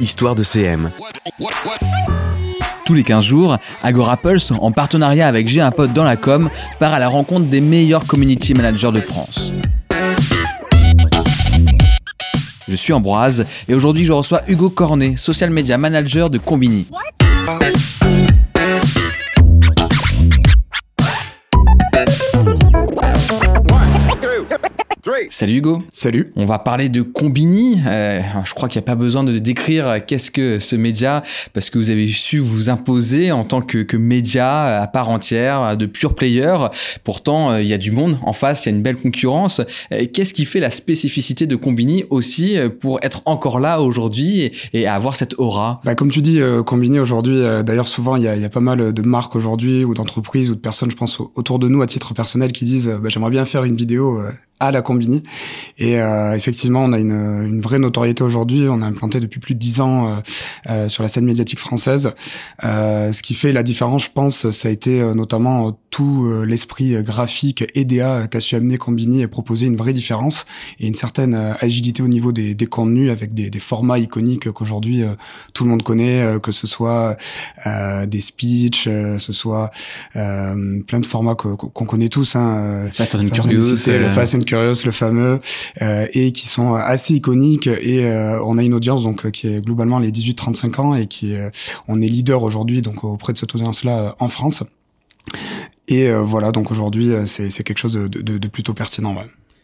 Histoire de CM. Tous les 15 jours, Agora Pulse, en partenariat avec J'ai un pote dans la com, part à la rencontre des meilleurs community managers de France. Je suis Ambroise et aujourd'hui je reçois Hugo Cornet, social media manager de Combini. Salut Hugo. Salut. On va parler de Combini. Euh, je crois qu'il n'y a pas besoin de décrire qu'est-ce que ce média, parce que vous avez su vous imposer en tant que, que média à part entière, de pure player. Pourtant, euh, il y a du monde en face, il y a une belle concurrence. Euh, qu'est-ce qui fait la spécificité de Combini aussi pour être encore là aujourd'hui et, avoir cette aura? Bah, Comme tu dis, Combini aujourd'hui, d'ailleurs souvent il y, a, il y, a, pas mal de marques aujourd'hui ou d'entreprises ou de personnes, je pense, autour de nous à titre personnel qui disent bah, j'aimerais bien faire une vidéo à la Combini. Et euh, effectivement, on a une, une vraie notoriété aujourd'hui. On a implanté depuis plus de dix ans euh, euh sur la scène médiatique française. Euh, ce qui fait la différence, je pense, ça a été euh, notamment tout l'esprit graphique EDA qu'a su amener Combini et proposer une vraie différence et une certaine agilité au niveau des, des contenus avec des, des formats iconiques qu'aujourd'hui tout le monde connaît, que ce soit des speeches, ce soit plein de formats qu'on connaît tous. Hein, Fast and Curious, le Fast and Curious, le fameux, euh, et qui sont assez iconiques. Et euh, on a une audience donc qui est globalement les 18-35 ans et qui on est leader aujourd'hui donc auprès de cette audience-là en France. Et euh, voilà, donc aujourd'hui, c'est quelque chose de, plutôt pertinent.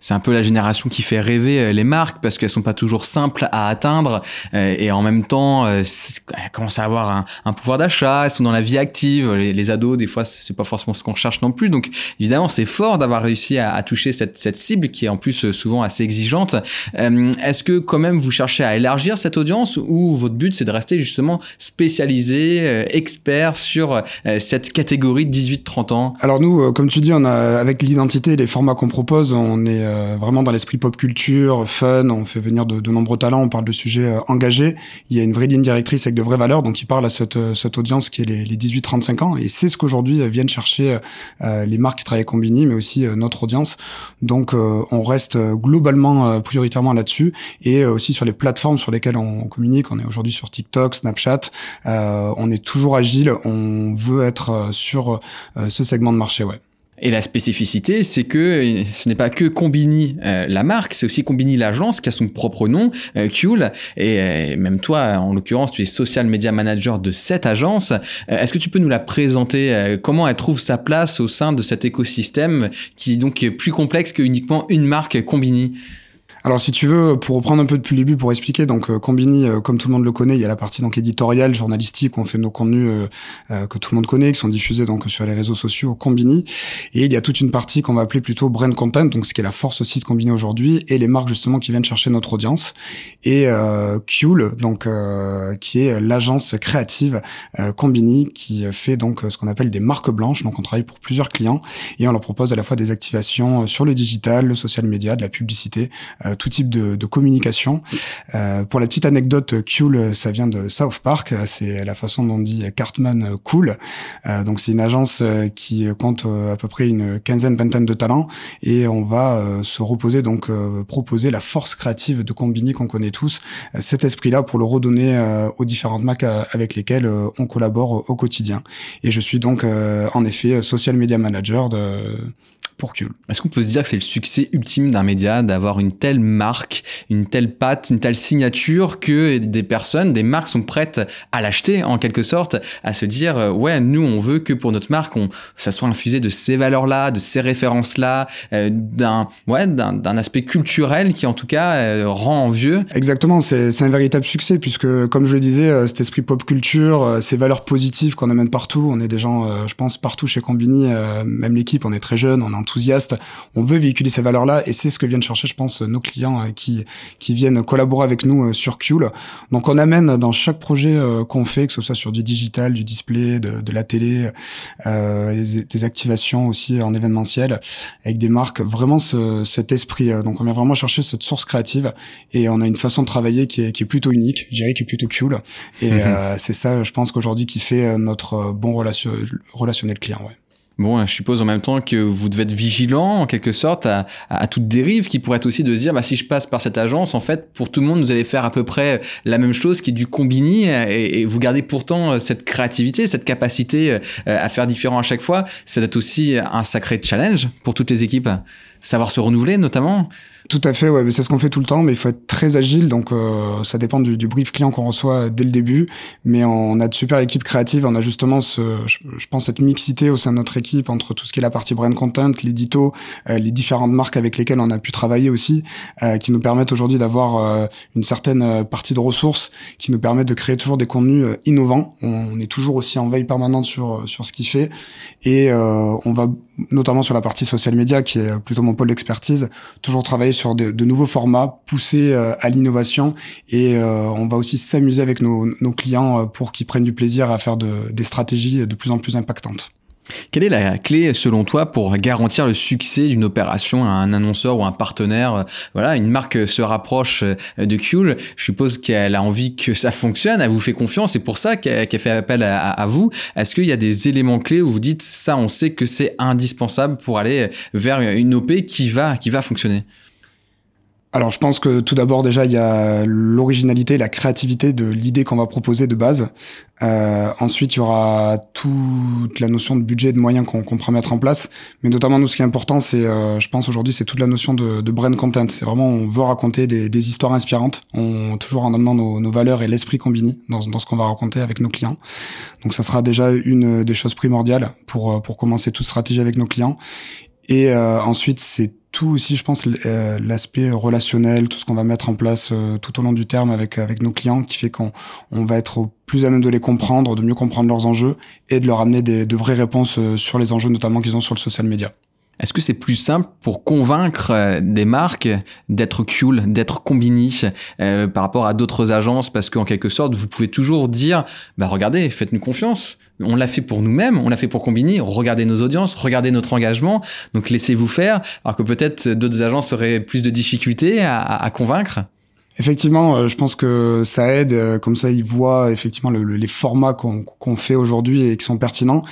C'est un peu la génération qui fait rêver euh, les marques parce qu'elles sont pas toujours simples à atteindre euh, et en même temps euh, elles commencent à avoir un, pouvoir d'achat, elles sont dans la vie active, les, ados des fois c'est pas forcément ce qu'on cherche non plus donc évidemment c'est fort d'avoir réussi à, toucher cette, cette, cible qui est en plus souvent assez exigeante. Est-ce que quand même vous cherchez à élargir cette audience ou votre but c'est de rester justement spécialisé, expert sur cette catégorie de 18-30 ans? Alors nous comme tu dis on a avec l'identité et les formats qu'on propose on est euh, vraiment dans l'esprit pop culture, fun. On fait venir de, de, nombreux talents. On parle de sujets euh, engagés. Il y a une vraie ligne directrice avec de vraies valeurs. Donc, il parle à cette, euh, cette audience qui est les, les 18-35 ans. Et c'est ce qu'aujourd'hui viennent chercher les marques qui travaillent Combini, mais aussi notre audience. Donc, on reste globalement prioritairement là-dessus et aussi sur les plateformes sur lesquelles on communique. On est aujourd'hui sur TikTok, Snapchat. on est toujours agile. On veut être sur ce segment de marché. Ouais. Et la spécificité, c'est que ce n'est pas que Combini euh, la marque, c'est aussi Combini l'agence qui a son propre nom, euh. Et euh, même toi, en l'occurrence, tu es social media manager de cette agence. Euh, est-ce que tu peux nous la présenter Comment elle trouve sa place au sein de cet écosystème qui donc est plus complexe que uniquement une marque Combini? Alors si tu veux, pour reprendre un peu depuis le début pour expliquer, donc euh, Combini, euh, comme tout le monde le connaît, il y a la partie donc éditoriale, journalistique, où on fait nos contenus euh, que tout le monde connaît, qui sont diffusés donc sur les réseaux sociaux Combini, et il y a toute une partie qu'on va appeler plutôt brand content, donc ce qui est la force aussi de Combini aujourd'hui, et les marques justement qui viennent chercher notre audience, et euh, donc qui est l'agence créative Combini qui fait donc ce qu'on appelle des marques blanches, donc on travaille pour plusieurs clients et on leur propose à la fois des activations sur le digital, le social media, de la publicité tout type de, de communication. Euh, pour la petite anecdote, Cool, ça vient de South Park. C'est la façon dont on dit Cartman Cool. Euh, donc c'est une agence euh, qui compte euh, à peu près une quinzaine, vingtaine de talents et on va euh, se reposer donc proposer la force créative de Combini qu'on connaît tous. cet esprit-là pour le redonner aux différentes marques avec lesquelles on collabore au quotidien. Et je suis donc en effet social media manager de pour Est-ce qu'on peut se dire que c'est le succès ultime d'un média d'avoir une telle marque, une telle patte, une telle signature que des personnes, des marques sont prêtes à l'acheter en quelque sorte, à se dire euh, ouais nous on veut que pour notre marque on ça soit infusé de ces valeurs là, de ces références là, euh, d'un ouais d'un aspect culturel qui en tout cas euh, rend envieux. Exactement, c'est un véritable succès puisque comme je le disais cet esprit pop culture, ces valeurs positives qu'on amène partout, on est des gens je pense partout chez Combini, même l'équipe on est très jeune, on est enthousiaste. On veut véhiculer ces valeurs-là et c'est ce que viennent chercher, je pense, nos clients euh, qui qui viennent collaborer avec nous euh, sur Qul. Donc on amène dans chaque projet euh, qu'on fait, que ce soit sur du digital, du display, de, de la télé, euh, des, activations aussi en événementiel, avec des marques, vraiment ce, cet esprit. Donc on vient vraiment chercher cette source créative et on a une façon de travailler qui est, qui est plutôt unique, je dirais qui est plutôt cool. Et mhm. c'est ça, je pense qu'aujourd'hui qui fait notre bon relation, relationnel client. Ouais. Bon, je suppose en même temps que vous devez être vigilant en quelque sorte à, toute dérive qui pourrait être aussi de dire bah, si je passe par cette agence, en fait, pour tout le monde, vous allez faire à peu près la même chose qui est du combini et, et vous gardez pourtant cette créativité, cette capacité euh, à faire différent à chaque fois. Ça doit être aussi un sacré challenge pour toutes les équipes. Savoir se renouveler notamment. Tout à fait, ouais, mais c'est ce qu'on fait tout le temps, mais il faut être très agile, donc euh, ça dépend du, du, brief client qu'on reçoit dès le début. Mais on a de super équipes créatives, on a justement, ce, je, pense, cette mixité au sein de notre équipe entre tout ce qui est la partie brand content, l'édito, euh, les différentes marques avec lesquelles on a pu travailler aussi, euh, qui nous permettent aujourd'hui d'avoir euh, une certaine partie de ressources, qui nous permettent de créer toujours des contenus innovants. On, est toujours aussi en veille permanente sur sur ce qui fait, et on va notamment sur la partie social media, qui est plutôt mon pôle d'expertise, toujours travailler sur de, nouveaux formats, pousser euh, à l'innovation et euh, on va aussi s'amuser avec nos, clients euh, pour qu'ils prennent du plaisir à faire de, des stratégies de plus en plus impactantes. Quelle est la clé selon toi pour garantir le succès d'une opération à un annonceur ou un partenaire? Voilà, une marque se rapproche de Kuhl. Je suppose qu'elle a envie que ça fonctionne. Elle vous fait confiance. C'est pour ça qu'elle fait appel à, à vous. Est-ce qu'il y a des éléments clés où vous dites ça On sait que c'est indispensable pour aller vers une OP qui va qui va fonctionner? Alors je pense que tout d'abord déjà il y a l'originalité, la créativité de l'idée qu'on va proposer de base. Euh, ensuite il y aura toute la notion de budget et de moyens qu'on qu pourra mettre en place. Mais notamment nous ce qui est important c'est, euh, je pense aujourd'hui c'est toute la notion de, de brand content. C'est vraiment on veut raconter des, des, histoires inspirantes, on toujours en amenant nos, nos valeurs et l'esprit combiné dans, dans ce qu'on va raconter avec nos clients. Donc ça sera déjà une des choses primordiales pour pour commencer toute stratégie avec nos clients. Et euh, ensuite c'est tout aussi, je pense, euh, l'aspect relationnel, tout ce qu'on va mettre en place euh, tout au long du terme avec avec nos clients, qui fait qu'on on va être plus à même de les comprendre, de mieux comprendre leurs enjeux et de leur amener de vraies réponses euh, sur les enjeux, notamment qu'ils ont sur le social media. Est-ce que c'est plus simple pour convaincre des marques d'être cool, d'être combini euh, par rapport à d'autres agences? Parce qu'en quelque sorte, vous pouvez toujours dire, bah regardez, faites-nous confiance. On l'a fait pour nous-mêmes, on l'a fait pour Combini. Regardez nos audiences, regardez notre engagement. Donc laissez-vous faire. Alors que peut-être d'autres agences auraient plus de difficultés à, à convaincre. Effectivement, euh, je pense que ça aide. Euh, comme ça, ils voient effectivement le, les formats qu'on fait aujourd'hui et qui sont pertinents.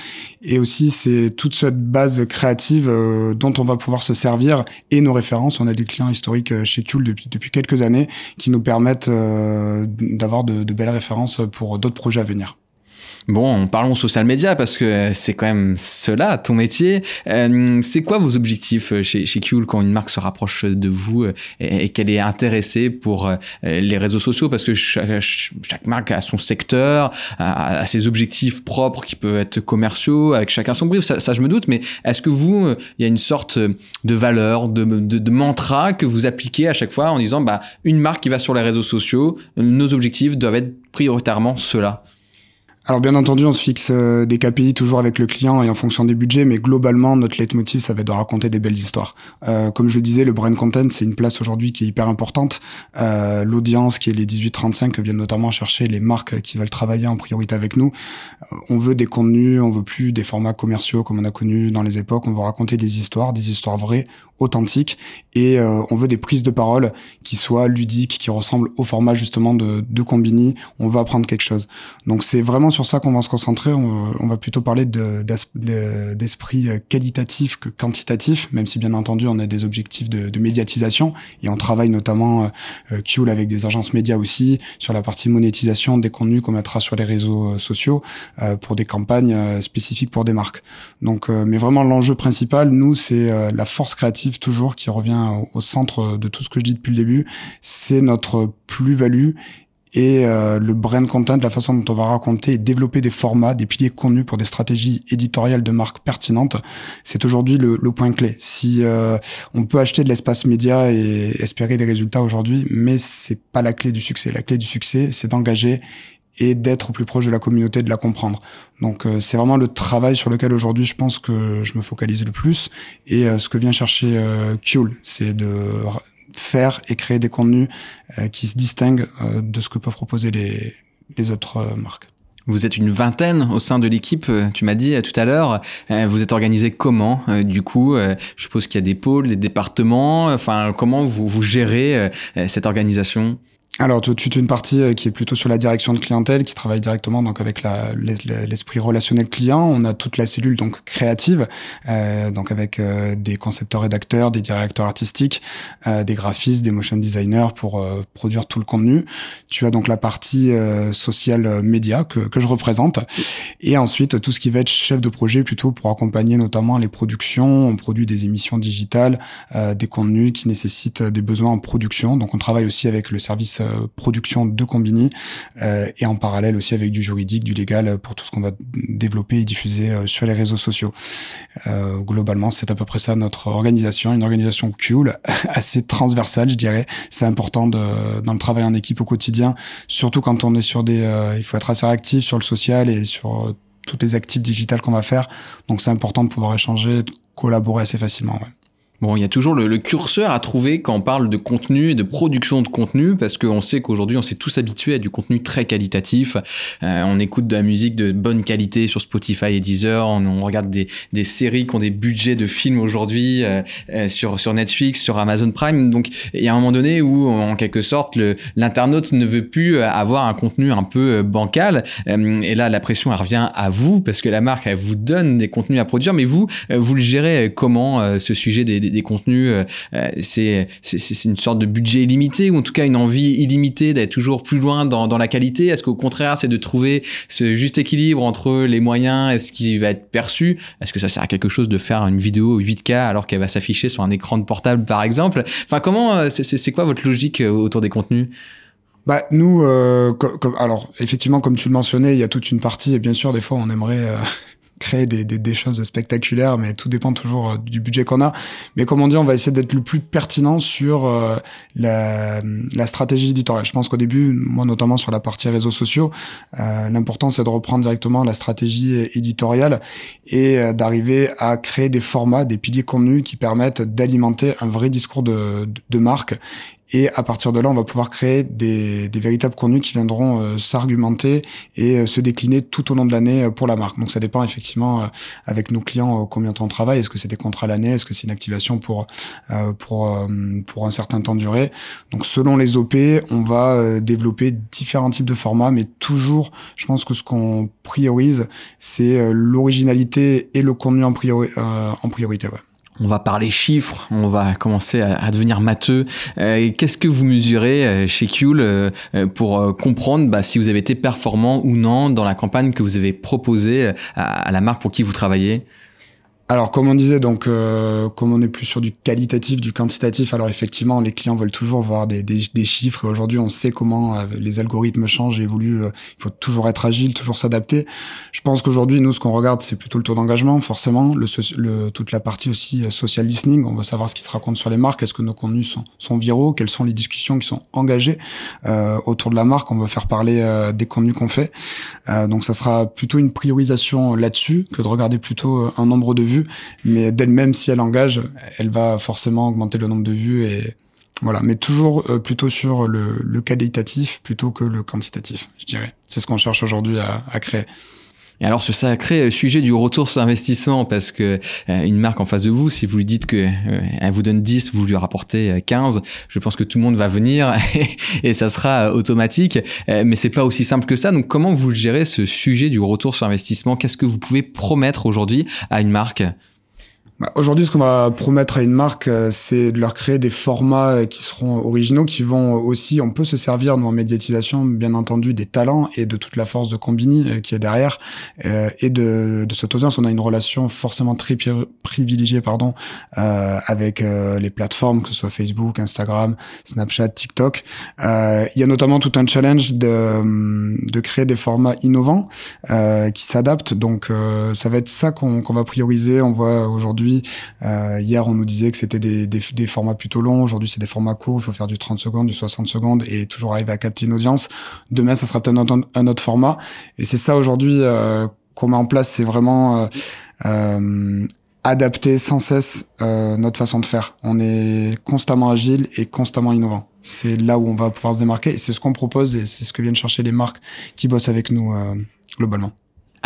Et aussi, c'est toute cette base créative euh, dont on va pouvoir se servir et nos références. On a des clients historiques chez Kuhl depuis, quelques années qui nous permettent d'avoir de belles références pour d'autres projets à venir. Bon, parlons social media parce que c'est quand même cela, ton métier. Euh, c'est quoi vos objectifs euh, chez, chez quand une marque se rapproche de vous euh, et, qu'elle est intéressée pour les réseaux sociaux? Parce que chaque, marque a son secteur, a, ses objectifs propres qui peuvent être commerciaux, avec chacun son brief, ça, ça je me doute. Mais est-ce que vous, il y a une sorte de valeur, de, de, de mantra que vous appliquez à chaque fois en disant, bah, une marque qui va sur les réseaux sociaux, nos objectifs doivent être prioritairement ceux-là? Alors bien entendu, on se fixe euh, des KPI toujours avec le client et en fonction des budgets, mais globalement, notre leitmotiv, ça va être de raconter des belles histoires. Euh, comme je le disais, le brand content, c'est une place aujourd'hui qui est hyper importante. Euh, L'audience, qui est les 18-35, que viennent notamment chercher les marques qui veulent travailler en priorité avec nous. Euh, on veut des contenus, on veut plus des formats commerciaux comme on a connu dans les époques. On veut raconter des histoires, des histoires vraies, authentiques, et euh, on veut des prises de parole qui soient ludiques, qui ressemblent au format justement de, de Combini. On veut apprendre quelque chose. Donc c'est vraiment sur ça qu'on va se concentrer. On, va plutôt parler d'esprit de, qualitatif que quantitatif, même si bien entendu on a des objectifs de, médiatisation et on travaille notamment euh, Qul avec des agences médias aussi sur la partie monétisation des contenus qu'on mettra sur les réseaux euh, sociaux euh, pour des campagnes euh, spécifiques pour des marques. Donc, euh, mais vraiment l'enjeu principal, nous, c'est euh, la force créative toujours qui revient au centre de tout ce que je dis depuis le début. C'est notre plus-value et euh, le brand content, la façon dont on va raconter et développer des formats, des piliers connus pour des stratégies éditoriales de marque pertinentes, c'est aujourd'hui le, point clé. Si euh, on peut acheter de l'espace média et espérer des résultats aujourd'hui, mais c'est pas la clé du succès. La clé du succès, c'est d'engager et d'être au plus proche de la communauté, de la comprendre. Donc euh, c'est vraiment le travail sur lequel aujourd'hui je pense que je me focalise le plus et euh, ce que vient chercher euh, c'est de faire et créer des contenus euh, qui se distinguent de ce que peuvent proposer les, autres marques. Vous êtes une vingtaine au sein de l'équipe, tu m'as dit tout à l'heure. Vous êtes organisé comment Du coup, je suppose qu'il y a des pôles, des départements. Enfin, comment vous gérez cette organisation? Alors, tu as une partie euh, qui est plutôt sur la direction de clientèle, qui travaille directement donc avec l'esprit relationnel client. On a toute la cellule donc créative, euh, donc avec euh, des concepteurs rédacteurs, des directeurs artistiques, euh, des graphistes, des motion designers pour euh, produire tout le contenu. Tu as donc la partie sociale média que, que je représente, et ensuite tout ce qui va être chef de projet plutôt pour accompagner notamment les productions. On produit des émissions digitales, des contenus qui nécessitent des besoins en production. Donc, on travaille aussi avec le service euh, production de Combini euh, et en parallèle aussi avec du juridique, du légal pour tout ce qu'on va développer et diffuser euh, sur les réseaux sociaux. globalement, c'est à peu près ça notre organisation, une organisation cool, assez transversale, je dirais. C'est important de, dans le travail en équipe au quotidien, surtout quand on est sur des, il faut être assez réactif sur le social et sur toutes les actifs digitales qu'on va faire. Donc c'est important de pouvoir échanger, collaborer assez facilement. Ouais. Bon, il y a toujours le, curseur à trouver quand on parle de contenu et de production de contenu, parce qu'on sait qu'aujourd'hui, on s'est tous habitués à du contenu très qualitatif. Euh, on écoute de la musique de bonne qualité sur Spotify et Deezer. On, regarde des, des, séries qui ont des budgets de films aujourd'hui euh, euh, sur sur Netflix, sur Amazon Prime. Donc, il y a un moment donné où, en quelque sorte, l'internaute ne veut plus avoir un contenu un peu bancal. et là, la pression elle revient à vous, parce que la marque elle vous donne des contenus à produire, mais vous, vous le gérez comment ce sujet des des, contenus, euh, euh, c'est une sorte de budget illimité ou en tout cas une envie illimitée d'être toujours plus loin dans, dans la qualité. Est-ce qu'au contraire, c'est de trouver ce juste équilibre entre les moyens et ce qui va être perçu? Est-ce que ça sert à quelque chose de faire une vidéo 8K alors qu'elle va s'afficher sur un écran de portable par exemple? Enfin, comment euh, c'est quoi votre logique autour des contenus? Bah nous, euh, alors effectivement, comme tu le mentionnais, il y a toute une partie et bien sûr des fois on aimerait créer des, des, des, choses spectaculaires, mais tout dépend toujours euh, du budget qu'on a. Mais comme on dit, on va essayer d'être le plus pertinent sur euh, la, la, stratégie éditoriale. Je pense qu'au début, moi notamment sur la partie réseaux sociaux, euh, l'important c'est de reprendre directement la stratégie éditoriale et euh, d'arriver à créer des formats, des piliers contenus qui permettent d'alimenter un vrai discours de, de marque et à partir de là, on va pouvoir créer des, des véritables contenus qui viendront euh, s'argumenter et euh, se décliner tout au long de l'année euh, pour la marque. Donc ça dépend effectivement avec nos clients combien de temps on travaille. Est-ce que c'est des contrats l'année? Est-ce que c'est une activation pour pour pour un certain temps duré Donc selon les OP, on va développer différents types de formats, mais toujours, je pense que ce qu'on priorise, c'est l'originalité et le contenu en, en priorité. Ouais. On va parler chiffres, on va commencer à, devenir matheux. Euh, qu'est-ce que vous mesurez euh, chez Kuhl euh, pour comprendre bah, si vous avez été performant ou non dans la campagne que vous avez proposée à la marque pour qui vous travaillez? Alors, comme on disait, donc, euh, comme on est plus sur du qualitatif, du quantitatif, alors effectivement, les clients veulent toujours voir des, des, chiffres. Aujourd'hui, on sait comment euh, les algorithmes changent et évoluent. Euh, il faut toujours être agile, toujours s'adapter. Je pense qu'aujourd'hui, nous, ce qu'on regarde, c'est plutôt le taux d'engagement, forcément, toute la partie aussi social listening. On va savoir ce qui se raconte sur les marques. Est-ce que nos contenus sont, sont viraux Quelles sont les discussions qui sont engagées autour de la marque On va faire parler des contenus qu'on fait. donc, ça sera plutôt une priorisation là-dessus que de regarder plutôt un nombre de vues mais d'elle-même, si elle engage, elle va forcément augmenter le nombre de vues et voilà. Mais toujours euh, plutôt sur le, qualitatif plutôt que le quantitatif, je dirais. C'est ce qu'on cherche aujourd'hui à, créer. Et alors ce sacré sujet du retour sur investissement, parce que euh, une marque en face de vous, si vous lui dites que euh, vous donne 10, vous lui rapportez 15, je pense que tout le monde va venir et, ça sera automatique. mais c'est pas aussi simple que ça. Donc comment vous gérez ce sujet du retour sur investissement? Qu'est-ce que vous pouvez promettre aujourd'hui à une marque? Bah, aujourd'hui, ce qu'on va promettre à une marque, euh, c'est de leur créer des formats euh, qui seront originaux, qui vont aussi, on peut se servir, nous, en médiatisation, bien entendu, des talents et de toute la force de Combini euh, qui est derrière. et de, de cette audience, on a une relation forcément très privilégiée pardon, avec les plateformes, que ce soit Facebook, Instagram, Snapchat, TikTok. il y a notamment tout un challenge de, de créer des formats innovants qui s'adaptent. Donc, ça va être ça qu'on va prioriser. On voit aujourd'hui euh, hier, on nous disait que c'était des, formats plutôt longs. Aujourd'hui, c'est des formats courts. Il faut faire du 30 secondes, du 60 secondes et toujours arriver à capter une audience. Demain, ça sera peut-être un, autre format. Et c'est ça aujourd'hui euh, qu'on met en place. C'est vraiment euh, adapter sans cesse notre façon de faire. On est constamment agile et constamment innovant. C'est là où on va pouvoir se démarquer et c'est ce qu'on propose et c'est ce que viennent chercher les marques qui bossent avec nous globalement.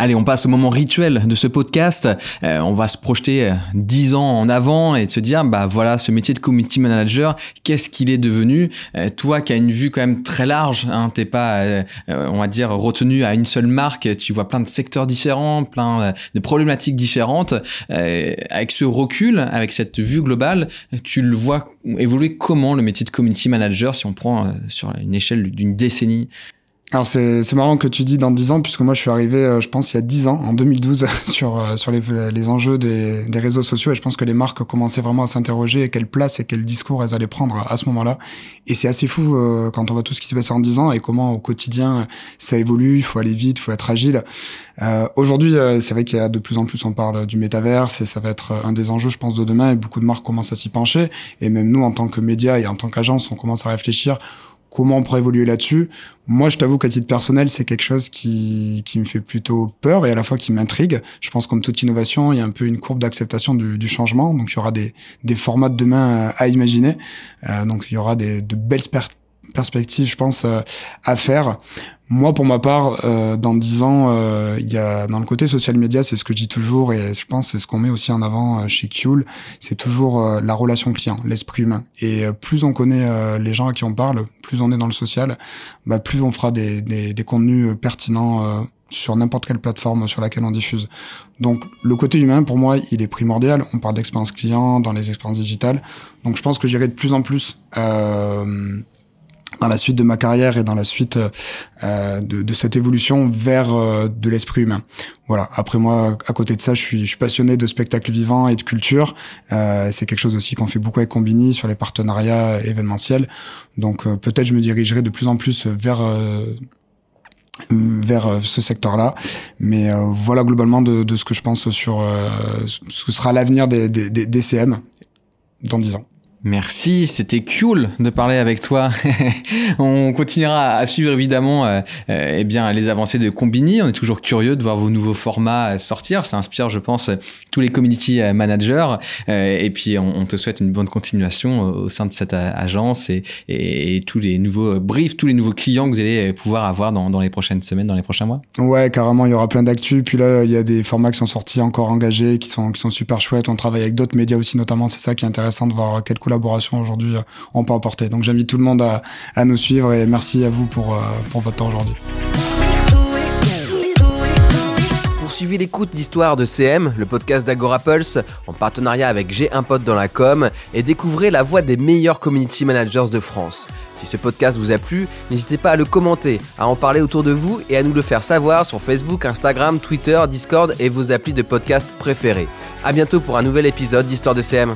Allez, on passe au moment rituel de ce podcast. Euh, on va se projeter 10 ans en avant et de se dire, bah voilà, ce métier de community manager, qu'est-ce qu'il est devenu? Toi qui as une vue quand même très large, hein, t'es pas, on va dire, retenu à une seule marque, tu vois plein de secteurs différents, plein de problématiques différentes. avec ce recul, avec cette vue globale, tu le vois évoluer comment le métier de community manager si on prend sur une échelle d'une décennie? Alors c'est c'est marrant que tu dis dans 10 ans puisque moi je suis arrivé euh, je pense il y a 10 ans en 2012 sur euh, sur les, enjeux des, des réseaux sociaux. Et je pense que les marques commençaient vraiment à s'interroger quelle place et quel discours elles allaient prendre à, ce moment-là. Et c'est assez fou euh, quand on voit tout ce qui s'est passé en 10 ans et comment au quotidien ça évolue, il faut aller vite, il faut être agile. Euh, aujourd'hui c'est vrai qu'il y a de plus en plus on parle du métaverse et ça va être un des enjeux je pense de demain. Et beaucoup de marques commencent à s'y pencher. Et même nous en tant que médias et en tant qu'agence on commence à réfléchir comment on pourrait évoluer là-dessus. Moi, je t'avoue qu'à titre personnel, c'est quelque chose qui, qui me fait plutôt peur et à la fois qui m'intrigue. Je pense comme toute innovation, il y a un peu une courbe d'acceptation du, du, changement. Donc, il y aura des, des formats de demain à, imaginer. Euh, donc, il y aura des, de belles perspectives, je pense, euh, à faire. Moi, pour ma part, euh, dans dix ans, euh, il y a dans le côté social media, c'est ce que je dis toujours et je pense c'est ce qu'on met aussi en avant euh, chez Kuel, c'est toujours la relation client, l'esprit humain. Et plus on connaît les gens à qui on parle, plus on est dans le social, bah, plus on fera des, des, des contenus pertinents sur n'importe quelle plateforme sur laquelle on diffuse. Donc le côté humain, pour moi, il est primordial. On parle d'expérience client dans les expériences digitales. Donc je pense que j'irai de plus en plus dans la suite de ma carrière et dans la suite euh, de, de, cette évolution vers euh, de l'esprit humain. Voilà. Après moi, à côté de ça, je suis, je suis passionné de spectacle vivant et de culture. Euh, c'est quelque chose aussi qu'on fait beaucoup avec Combini sur les partenariats événementiels. Donc euh, peut-être je me dirigerai de plus en plus vers euh, vers ce secteur-là. Mais voilà globalement de, de, ce que je pense sur ce sera l'avenir des, des, des, CM dans dix ans. Merci, c'était cool de parler avec toi. on continuera à suivre évidemment euh, euh, eh bien les avancées de Combini. On est toujours curieux de voir vos nouveaux formats sortir. Ça inspire, je pense, tous les community managers. Euh, et puis on, te souhaite une bonne continuation au sein de cette agence et, tous les nouveaux briefs, tous les nouveaux clients que vous allez pouvoir avoir dans, les prochaines semaines, dans les prochains mois. Ouais, carrément, il y aura plein d'actu. Puis là, il y a des formats qui sont sortis encore engagés, qui sont qui sont super chouettes. On travaille avec d'autres médias aussi, notamment. C'est ça qui est intéressant de voir quelques collaboration aujourd'hui euh, on peut apporter. Donc j'invite tout le monde à, à, nous suivre et merci à vous pour, euh, pour votre temps aujourd'hui. Poursuivez l'écoute d'Histoire de CM, le podcast d'Agora Pulse, en partenariat avec J'ai un pote dans la com, et découvrez la voix des meilleurs community managers de France. Si ce podcast vous a plu, n'hésitez pas à le commenter, à en parler autour de vous et à nous le faire savoir sur Facebook, Instagram, Twitter, Discord et vos applis de podcast préférés. A bientôt pour un nouvel épisode d'Histoire de CM.